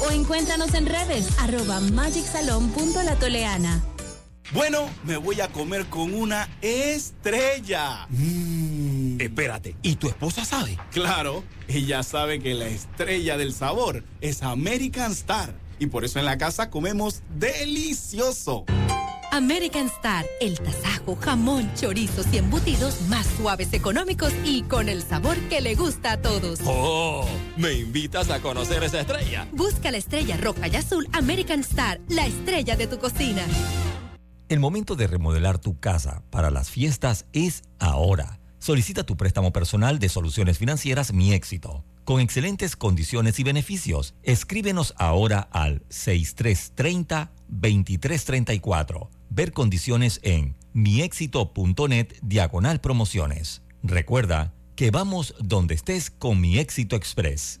o encuéntranos en redes arroba magicsalon.latoleana. Bueno, me voy a comer con una estrella. Mm. Espérate, ¿y tu esposa sabe? Claro, ella sabe que la estrella del sabor es American Star. Y por eso en la casa comemos delicioso. American Star, el tasajo, jamón, chorizos y embutidos más suaves, económicos y con el sabor que le gusta a todos. ¡Oh! ¿Me invitas a conocer esa estrella? Busca la estrella roja y azul American Star, la estrella de tu cocina. El momento de remodelar tu casa para las fiestas es ahora. Solicita tu préstamo personal de soluciones financieras Mi Éxito. Con excelentes condiciones y beneficios, escríbenos ahora al 6330-2334 ver condiciones en miexito.net diagonal promociones. Recuerda que vamos donde estés con Mi Éxito Express.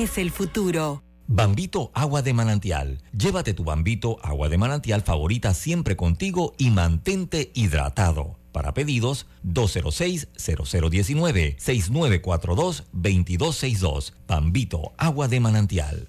el futuro. Bambito Agua de Manantial. Llévate tu Bambito Agua de Manantial favorita siempre contigo y mantente hidratado. Para pedidos, 206-0019-6942-2262. Bambito Agua de Manantial.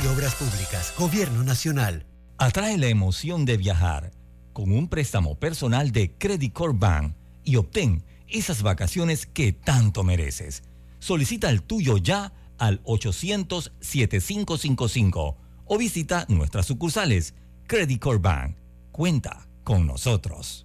de Obras Públicas, Gobierno Nacional. Atrae la emoción de viajar con un préstamo personal de Credit Corp Bank y obtén esas vacaciones que tanto mereces. Solicita el tuyo ya al 800-7555 o visita nuestras sucursales. Credit Corp Bank. Cuenta con nosotros.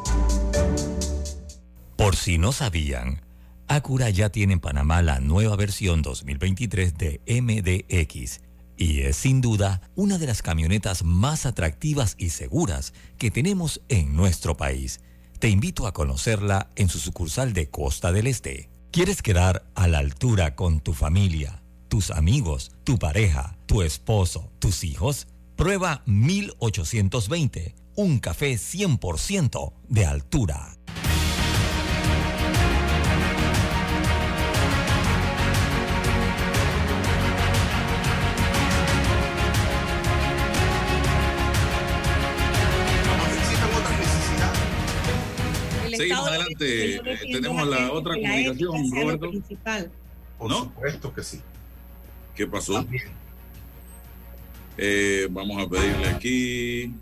Por si no sabían, Acura ya tiene en Panamá la nueva versión 2023 de MDX y es sin duda una de las camionetas más atractivas y seguras que tenemos en nuestro país. Te invito a conocerla en su sucursal de Costa del Este. ¿Quieres quedar a la altura con tu familia, tus amigos, tu pareja, tu esposo, tus hijos? Prueba 1820, un café 100% de altura. Seguimos adelante. de- Eh, tenemos la otra la comunicación, Roberto. principal. Por ¿No? supuesto que sí. ¿Qué pasó? Eh, vamos a pedirle aquí.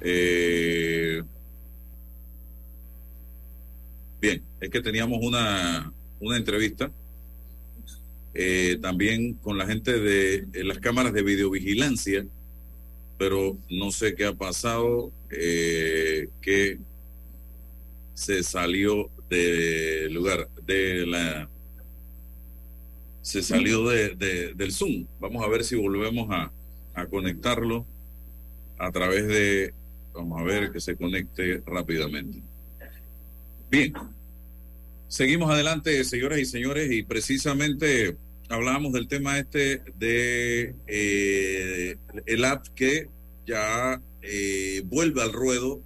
Eh, bien, es que teníamos una, una entrevista eh, también con la gente de eh, las cámaras de videovigilancia, pero no sé qué ha pasado, eh, que se salió del lugar, de la... Se salió de, de- del Zoom. Vamos a ver si volvemos a, a conectarlo a través de... Vamos a ver que se conecte rápidamente. Bien. Seguimos adelante, señoras y señores, y precisamente hablábamos del tema este de eh, el app que ya eh, vuelve al ruedo.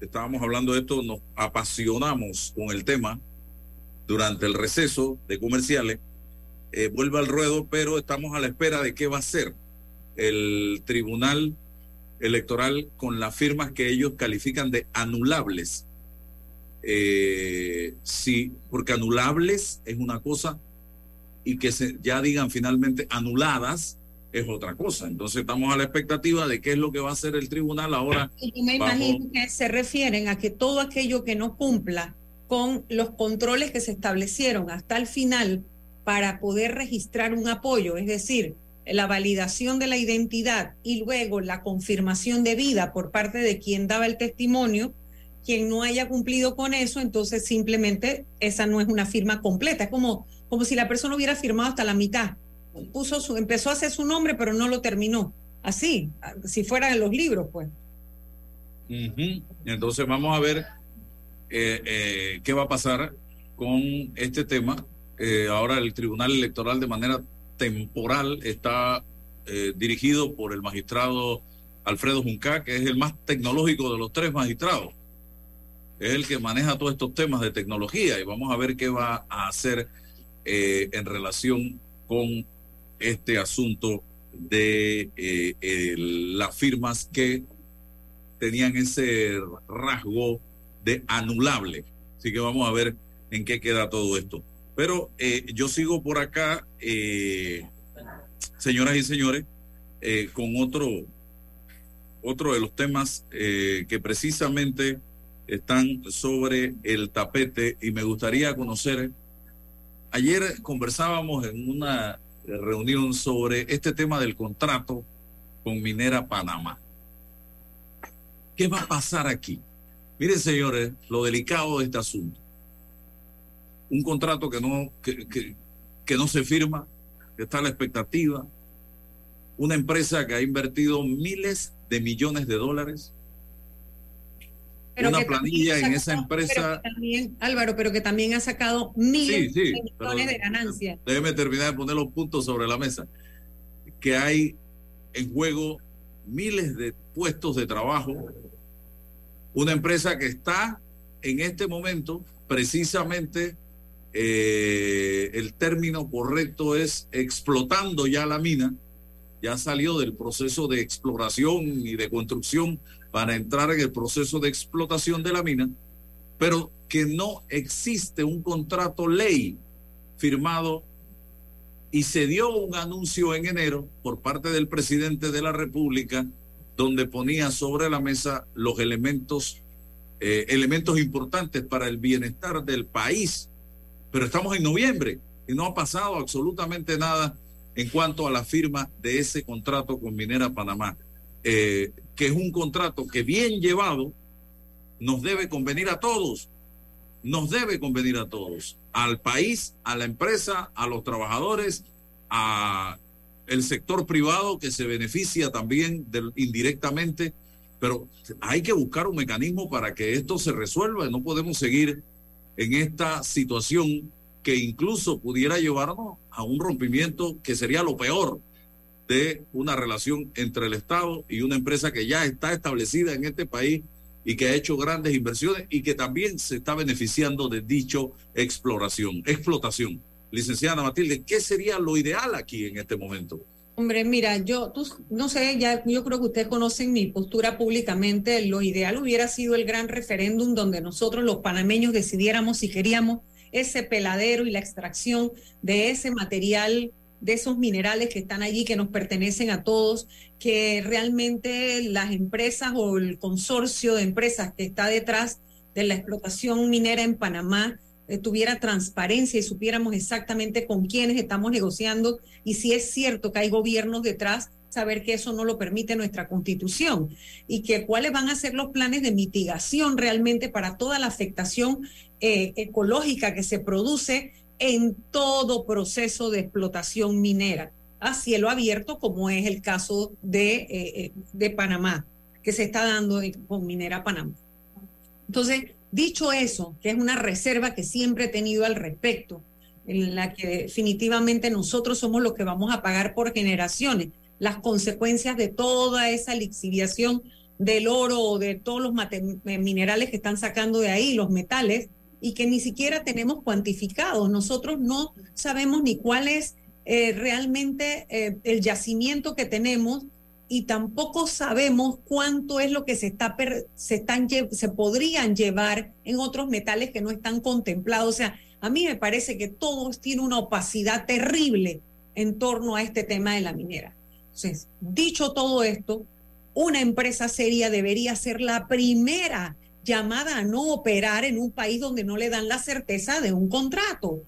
Estábamos hablando de esto, nos apasionamos con el tema durante el receso de comerciales. Eh, vuelve al ruedo, pero estamos a la espera de qué va a hacer el Tribunal Electoral con las firmas que ellos califican de anulables. Eh, sí, porque anulables es una cosa y que se, ya digan finalmente anuladas es otra cosa. Entonces estamos a la expectativa de qué es lo que va a hacer el tribunal ahora. Y yo me bajo- imagino que se refieren a que todo aquello que no cumpla con los controles que se establecieron hasta el final para poder registrar un apoyo, es decir, la validación de la identidad y luego la confirmación de vida por parte de quien daba el testimonio, quien no haya cumplido con eso, entonces simplemente esa no es una firma completa, es como, como si la persona hubiera firmado hasta la mitad. Puso su, empezó a hacer su nombre, pero no lo terminó. Así, si fuera en los libros, pues. Entonces vamos a ver eh, eh, qué va a pasar con este tema. Eh, ahora el Tribunal Electoral de manera temporal está dirigido por el magistrado Alfredo Junca, que es el más tecnológico de los tres magistrados. Es el que maneja todos estos temas de tecnología y vamos a ver qué va a hacer en relación con este asunto de eh, las firmas que tenían ese rasgo de anulable. Así que vamos a ver en qué queda todo esto. Pero eh, yo sigo por acá, eh, señoras y señores, con otro, otro de los temas que precisamente están sobre el tapete y me gustaría conocer. Ayer conversábamos en una reunión sobre este tema del contrato con Minera Panamá. ¿Qué va a pasar aquí? Miren, señores, lo delicado de este asunto. Un contrato que no, que, que- que no se firma, que está la expectativa. Una empresa que ha invertido miles de millones de dólares. Una que planilla en esa empresa. pero también, Álvaro, pero que también ha sacado miles Sí, sí, de pero- millones de ganancias. Déjeme terminar de poner los puntos sobre la mesa. Que hay en juego miles de puestos de trabajo. Una empresa que está en este momento precisamente eh, el término correcto es explotando ya la mina, ya salió del proceso de exploración y de construcción para entrar en el proceso de explotación de la mina, pero que no existe un contrato ley firmado y se dio un anuncio en enero por parte del presidente de la República donde ponía sobre la mesa los elementos eh, elementos importantes para el bienestar del país. Pero estamos en noviembre y no ha pasado absolutamente nada en cuanto a la firma de ese contrato con Minera Panamá, eh, que es un contrato que bien llevado nos debe convenir a todos, nos debe convenir a todos, al país, a la empresa, a los trabajadores, a el sector privado que se beneficia también indirectamente, pero hay que buscar un mecanismo para que esto se resuelva. No podemos seguir en esta situación que incluso pudiera llevarnos a un rompimiento que sería lo peor de una relación entre el Estado y una empresa que ya está establecida en este país y que ha hecho grandes inversiones y que también se está beneficiando de dicho exploración, explotación. Licenciada Matilde, ¿qué sería lo ideal aquí en este momento? Hombre, mira, yo tú, no sé, ya yo creo que ustedes conocen mi postura públicamente. Lo ideal hubiera sido el gran referéndum donde nosotros los panameños decidiéramos si queríamos ese peladero y la extracción de ese material, de esos minerales que están allí, que nos pertenecen a todos, que realmente las empresas o el consorcio de empresas que está detrás de la explotación minera en Panamá eh, tuviera transparencia y supiéramos exactamente con quiénes estamos negociando y si es cierto que hay gobiernos detrás, saber que eso no lo permite nuestra constitución y que cuáles van a ser los planes de mitigación realmente para toda la afectación eh, ecológica que se produce en todo proceso de explotación minera a cielo abierto, como es el caso de, eh, eh, de Panamá, que se está dando con Minera Panamá. Entonces, dicho eso, que es una reserva que siempre he tenido al respecto, en la que definitivamente nosotros somos los que vamos a pagar por generaciones las consecuencias de toda esa lixiviación del oro o de todos los minerales que están sacando de ahí, los metales, y que ni siquiera tenemos cuantificados. Nosotros no sabemos ni cuál es eh, realmente eh, el yacimiento que tenemos y tampoco sabemos cuánto es lo que se, está se, están, se podrían llevar en otros metales que no están contemplados. O sea, a mí me parece que todo tiene una opacidad terrible en torno a este tema de la minera. Entonces, dicho todo esto, una empresa seria debería ser la primera llamada a no operar en un país donde no le dan la certeza de un contrato.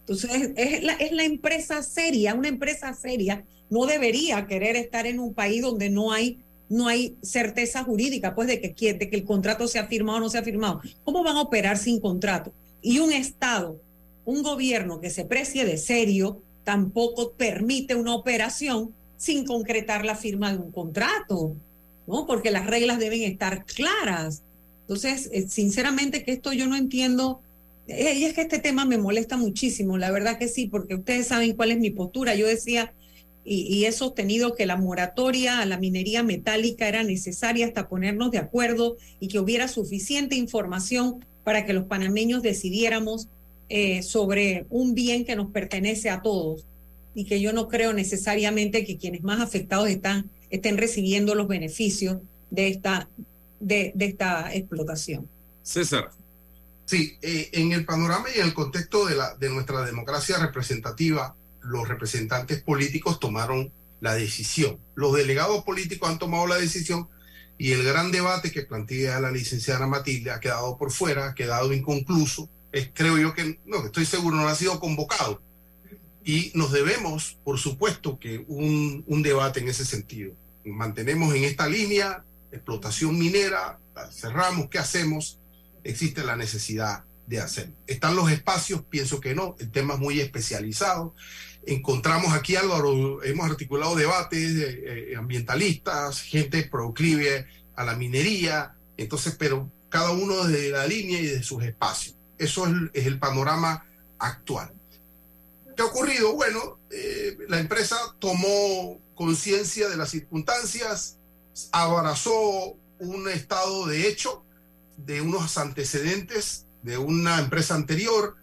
Entonces, es la, es la empresa seria, una empresa seria no debería querer estar en un país donde no hay, no hay certeza jurídica, pues de que, de que el contrato se ha firmado o no se ha firmado. ¿Cómo van a operar sin contrato? Y un Estado, un gobierno que se precie de serio, tampoco permite una operación sin concretar la firma de un contrato, ¿no? Porque las reglas deben estar claras. Entonces, eh, sinceramente que esto yo no entiendo. Eh, y es que este tema me molesta muchísimo, la verdad que sí, porque ustedes saben cuál es mi postura. Yo decía, y, he sostenido que la moratoria a la minería metálica era necesaria hasta ponernos de acuerdo y que hubiera suficiente información para que los panameños decidiéramos eh, sobre un bien que nos pertenece a todos y que yo no creo necesariamente que quienes más afectados están estén recibiendo los beneficios de esta de, esta explotación. César. Sí, eh, en el panorama y en el contexto de, la, de nuestra democracia representativa, los representantes políticos tomaron la decisión. Los delegados políticos han tomado la decisión y el gran debate que plantea la licenciada Matilde ha quedado por fuera, ha quedado inconcluso. Es, creo yo que, no, estoy seguro, no ha sido convocado. Y nos debemos, por supuesto, que un, un debate en ese sentido. Mantenemos en esta línea, explotación minera, cerramos, ¿qué hacemos? Existe la necesidad de hacer. ¿Están los espacios? Pienso que no, el tema es muy especializado. Encontramos aquí, Álvaro, hemos articulado debates eh, ambientalistas, gente proclive a la minería, entonces, pero cada uno de la línea y de sus espacios. Eso es, es el panorama actual. ¿Qué ha ocurrido? Bueno, eh, la empresa tomó conciencia de las circunstancias, abrazó un estado de hecho de unos antecedentes de una empresa anterior.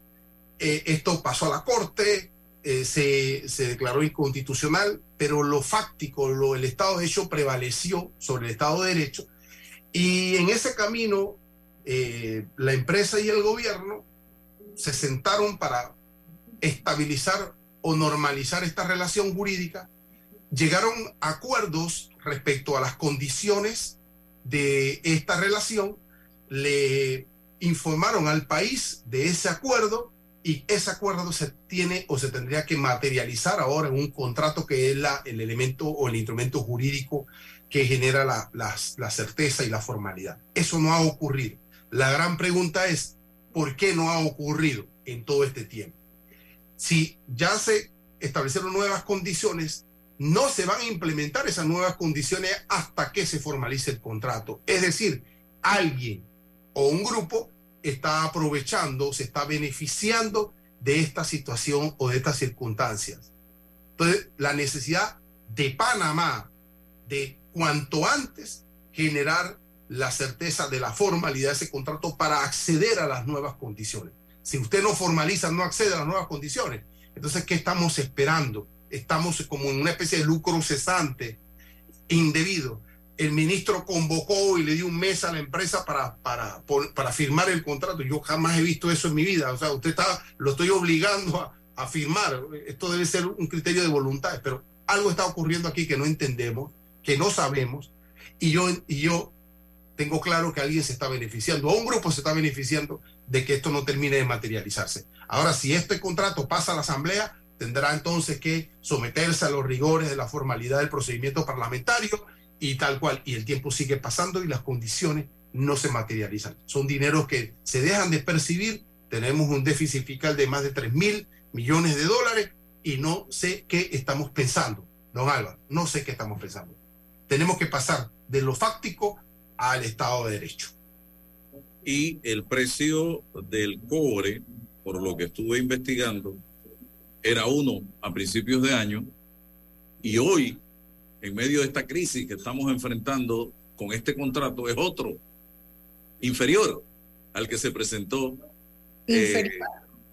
Eh, esto pasó a la corte, eh, se, se, declaró inconstitucional, pero lo fáctico, lo, el estado de hecho prevaleció sobre el estado de derecho. Y en ese camino, la empresa y el gobierno se sentaron para estabilizar o normalizar esta relación jurídica, llegaron a acuerdos respecto a las condiciones de esta relación, le informaron al país de ese acuerdo y ese acuerdo se tiene o se tendría que materializar ahora en un contrato que es la, el elemento o el instrumento jurídico que genera la, la certeza y la formalidad. Eso no ha ocurrido. La gran pregunta es, ¿por qué no ha ocurrido en todo este tiempo? si ya se establecieron nuevas condiciones, no se van a implementar esas nuevas condiciones hasta que se formalice el contrato. Es decir, alguien o un grupo está aprovechando, se está beneficiando de esta situación o de estas circunstancias. Entonces, la necesidad de Panamá de cuanto antes generar la certeza de la formalidad de ese contrato para acceder a las nuevas condiciones. Si usted no formaliza, no accede a las nuevas condiciones. Entonces, ¿qué estamos esperando? Estamos como en una especie de lucro cesante, indebido. El ministro convocó y le dio un mes a la empresa para, para, para firmar el contrato. Yo jamás he visto eso en mi vida. O sea, usted está, lo estoy obligando a, a firmar. Esto debe ser un criterio de voluntad, pero algo está ocurriendo aquí que no entendemos, que no sabemos. Y yo, y yo tengo claro que alguien se está beneficiando, o un grupo se está beneficiando de que esto no termine de materializarse. Ahora, si este contrato pasa a la Asamblea, tendrá entonces que someterse a los rigores de la formalidad del procedimiento parlamentario y tal cual. Y el tiempo sigue pasando y las condiciones no se materializan. Son dineros que se dejan de percibir. Tenemos un déficit fiscal de más de 3 mil millones de dólares y no sé qué estamos pensando. Don Álvaro, no sé qué estamos pensando. Tenemos que pasar de lo fáctico al Estado de Derecho. Y el precio del cobre, por lo que estuve investigando, era uno a principios de año y hoy, en medio de esta crisis que estamos enfrentando con este contrato, es otro, inferior al que se presentó. Eh,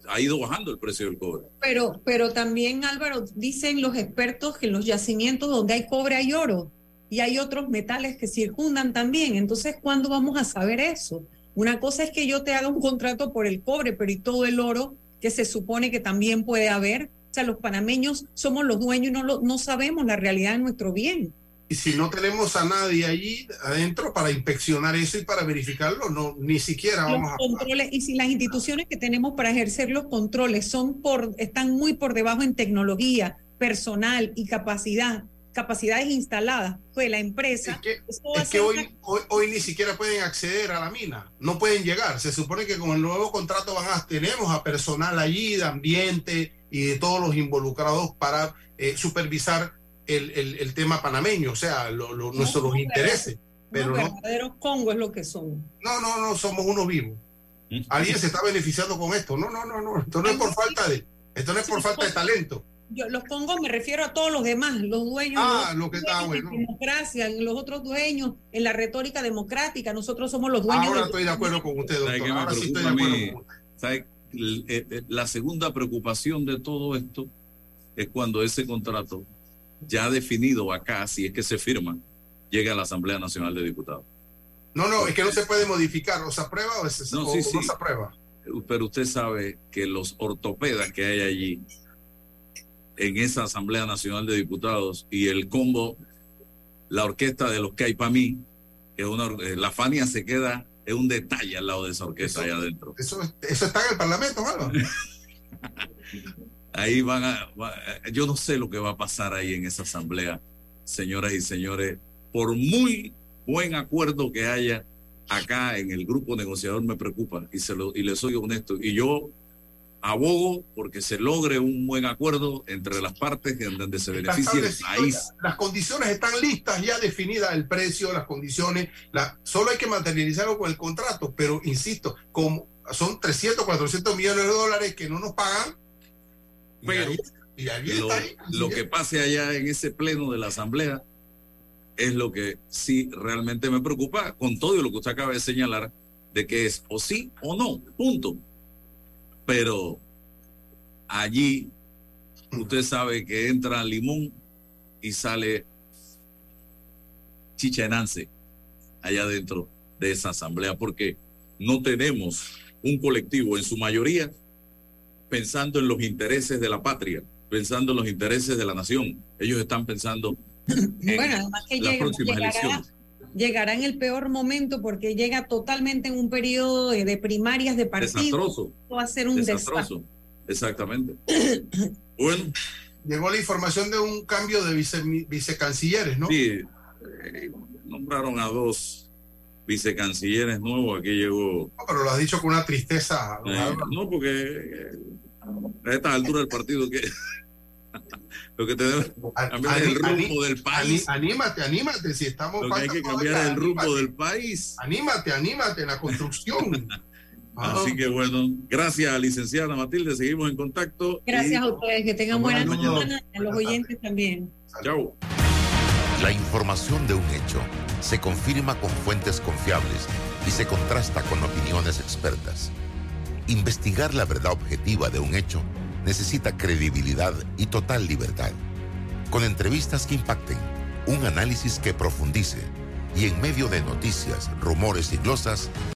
ha ido bajando el precio del cobre. Pero, pero también, Álvaro, dicen los expertos que en los yacimientos donde hay cobre hay oro y hay otros metales que circundan también. Entonces, ¿cuándo vamos a saber eso? Una cosa es que yo te haga un contrato por el cobre, pero y todo el oro que se supone que también puede haber. O sea, los panameños somos los dueños y no, lo, no sabemos la realidad de nuestro bien. Y si no tenemos a nadie allí adentro para inspeccionar eso y para verificarlo, no ni siquiera vamos a controles, y si las instituciones que tenemos para ejercer los controles son por están muy por debajo en tecnología, personal y capacidad, capacidades instaladas, pues la empresa es que, hoy, hoy, ni siquiera pueden acceder a la mina, no pueden llegar. Se supone que con el nuevo contrato van a tenemos a personal allí de ambiente y de todos los involucrados para eh, supervisar el, el, tema panameño, o sea, nuestros intereses. Pero los verdaderos Congo es lo que son. No, no, no, somos unos vivos. Alguien se está beneficiando con esto. No, no, no, no. Esto no es por falta de, esto no es por falta de talento. Yo, los Congos me refiero a todos los demás, los dueños. Ah, lo que está bueno. democracia, los otros dueños en la retórica democrática. Nosotros somos los dueños. Ahora estoy de acuerdo con usted, doctor. Ahora sí estoy de acuerdo con usted. La segunda preocupación de todo esto es cuando ese contrato ya definido acá, si es que se firma, llega a la Asamblea Nacional de Diputados. No, no, es que no se puede modificar, o se aprueba o, se, no, se aprueba. Pero usted sabe que los ortopedas que hay allí en esa Asamblea Nacional de Diputados y el combo, la orquesta de los que hay para mí, que una, eh, la Fania se queda, es un detalle al lado de esa orquesta allá adentro. Eso, eso está en el Parlamento, ¿no? ahí van a, yo no sé lo que va a pasar ahí en esa asamblea, señoras y señores, por muy buen acuerdo que haya acá en el grupo negociador me preocupa y se lo y le soy honesto y yo abogo porque se logre un buen acuerdo entre las partes en donde se beneficie el país. Las condiciones están listas, ya definidas el precio, las condiciones, la, solo hay que materializarlo con el contrato, pero insisto, como son 300, 400 millones de dólares que no nos pagan, pero lo, que pase allá en ese pleno de la Asamblea es lo que sí realmente me preocupa, con todo lo que usted acaba de señalar, de que es o sí o no, punto. Pero allí usted sabe que entra limón y sale chichenance allá dentro de esa asamblea, porque no tenemos un colectivo en su mayoría pensando en los intereses de la patria, pensando en los intereses de la nación. Ellos están pensando en bueno, además que las próximas elecciones. Llegará en el peor momento porque llega totalmente en un periodo de, primarias de partido. Desastroso. Va a ser un desastroso. Exactamente. bueno. Llegó la información de un cambio de vicecancilleres, ¿no? Sí. Eh, nombraron a dos vicecancilleres nuevos, aquí llegó... No, pero lo has dicho con una tristeza. Eh, no, porque eh, a esta altura del partido que... lo que te debe cambiar el rumbo del país. Anímate, anímate, si estamos... Lo que hay que cambiar el rumbo del país. Anímate, anímate en la construcción. Así que bueno, gracias licenciada Matilde, seguimos en contacto. Gracias a ustedes, que tengan buena semana, a los oyentes también. Chao. La información de un hecho se confirma con fuentes confiables y se contrasta con opiniones expertas. Investigar la verdad objetiva de un hecho necesita credibilidad y total libertad. Con entrevistas que impacten, un análisis que profundice y en medio de noticias, rumores y glosas,